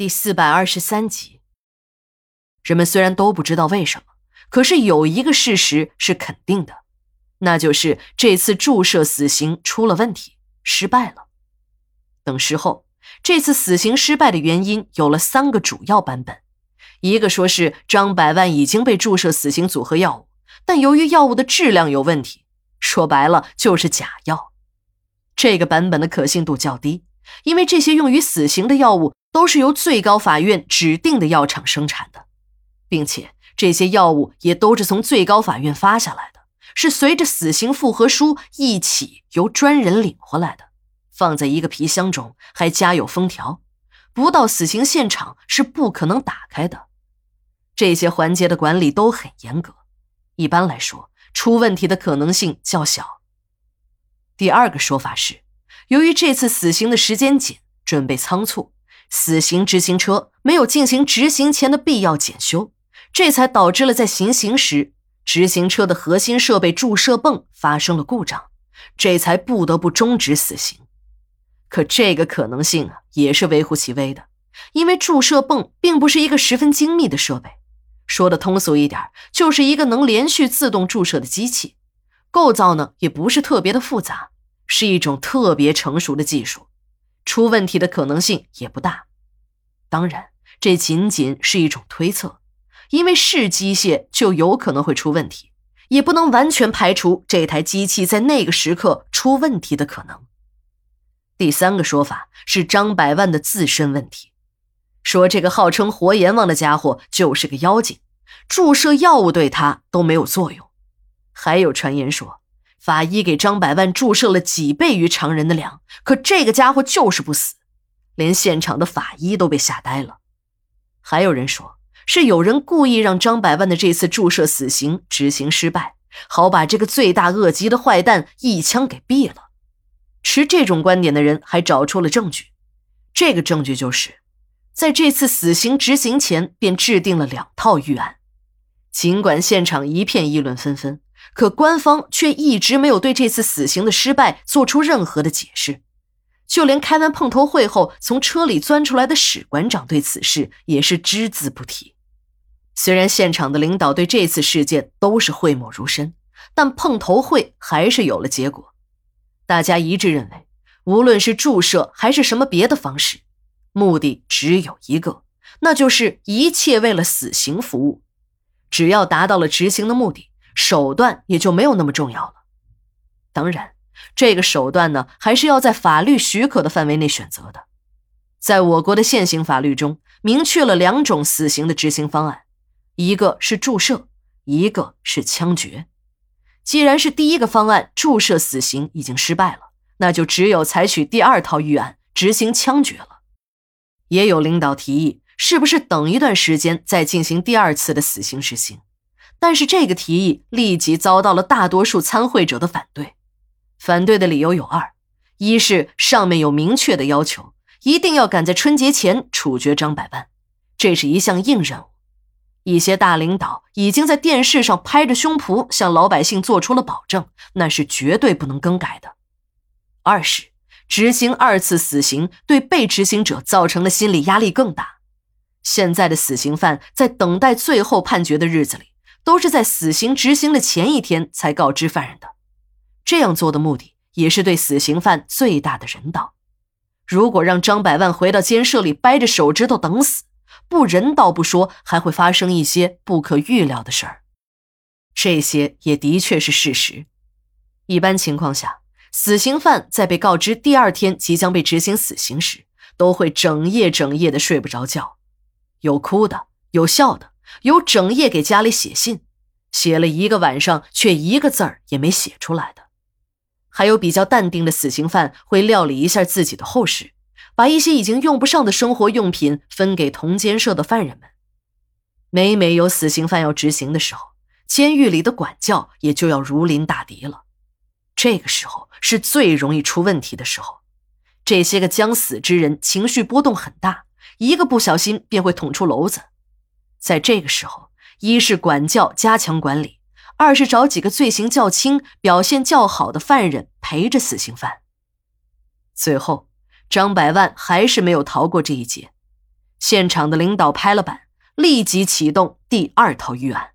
第四百二十三集。人们虽然都不知道为什么，可是有一个事实是肯定的，那就是这次注射死刑出了问题，失败了。等时候，这次死刑失败的原因有了三个主要版本：一个说是张百万已经被注射死刑组合药物，但由于药物的质量有问题，说白了就是假药。这个版本的可信度较低，因为这些用于死刑的药物。都是由最高法院指定的药厂生产的，并且这些药物也都是从最高法院发下来的，是随着死刑复核书一起由专人领回来的，放在一个皮箱中，还加有封条，不到死刑现场是不可能打开的。这些环节的管理都很严格，一般来说出问题的可能性较小。第二个说法是，由于这次死刑的时间紧，准备仓促。死刑执行车没有进行执行前的必要检修，这才导致了在行刑时执行车的核心设备注射泵发生了故障，这才不得不终止死刑。可这个可能性啊也是微乎其微的，因为注射泵并不是一个十分精密的设备，说的通俗一点，就是一个能连续自动注射的机器，构造呢也不是特别的复杂，是一种特别成熟的技术。出问题的可能性也不大，当然，这仅仅是一种推测，因为是机械就有可能会出问题，也不能完全排除这台机器在那个时刻出问题的可能。第三个说法是张百万的自身问题，说这个号称活阎王的家伙就是个妖精，注射药物对他都没有作用，还有传言说。法医给张百万注射了几倍于常人的量，可这个家伙就是不死，连现场的法医都被吓呆了。还有人说是有人故意让张百万的这次注射死刑执行失败，好把这个罪大恶极的坏蛋一枪给毙了。持这种观点的人还找出了证据，这个证据就是在这次死刑执行前便制定了两套预案，尽管现场一片议论纷纷。可官方却一直没有对这次死刑的失败做出任何的解释，就连开完碰头会后从车里钻出来的史馆长对此事也是只字不提。虽然现场的领导对这次事件都是讳莫如深，但碰头会还是有了结果。大家一致认为，无论是注射还是什么别的方式，目的只有一个，那就是一切为了死刑服务。只要达到了执行的目的。手段也就没有那么重要了。当然，这个手段呢，还是要在法律许可的范围内选择的。在我国的现行法律中，明确了两种死刑的执行方案，一个是注射，一个是枪决。既然是第一个方案注射死刑已经失败了，那就只有采取第二套预案执行枪决了。也有领导提议，是不是等一段时间再进行第二次的死刑执行？但是这个提议立即遭到了大多数参会者的反对，反对的理由有二：一是上面有明确的要求，一定要赶在春节前处决张百万，这是一项硬任务；一些大领导已经在电视上拍着胸脯向老百姓做出了保证，那是绝对不能更改的；二是执行二次死刑对被执行者造成的心理压力更大。现在的死刑犯在等待最后判决的日子里。都是在死刑执行的前一天才告知犯人的，这样做的目的也是对死刑犯最大的人道。如果让张百万回到监舍里掰着手指头等死，不人道不说，还会发生一些不可预料的事儿。这些也的确是事实。一般情况下，死刑犯在被告知第二天即将被执行死刑时，都会整夜整夜的睡不着觉，有哭的，有笑的。有整夜给家里写信，写了一个晚上却一个字儿也没写出来的；还有比较淡定的死刑犯会料理一下自己的后事，把一些已经用不上的生活用品分给同监舍的犯人们。每每有死刑犯要执行的时候，监狱里的管教也就要如临大敌了。这个时候是最容易出问题的时候，这些个将死之人情绪波动很大，一个不小心便会捅出篓子。在这个时候，一是管教加强管理，二是找几个罪行较轻、表现较好的犯人陪着死刑犯。最后，张百万还是没有逃过这一劫。现场的领导拍了板，立即启动第二套预案。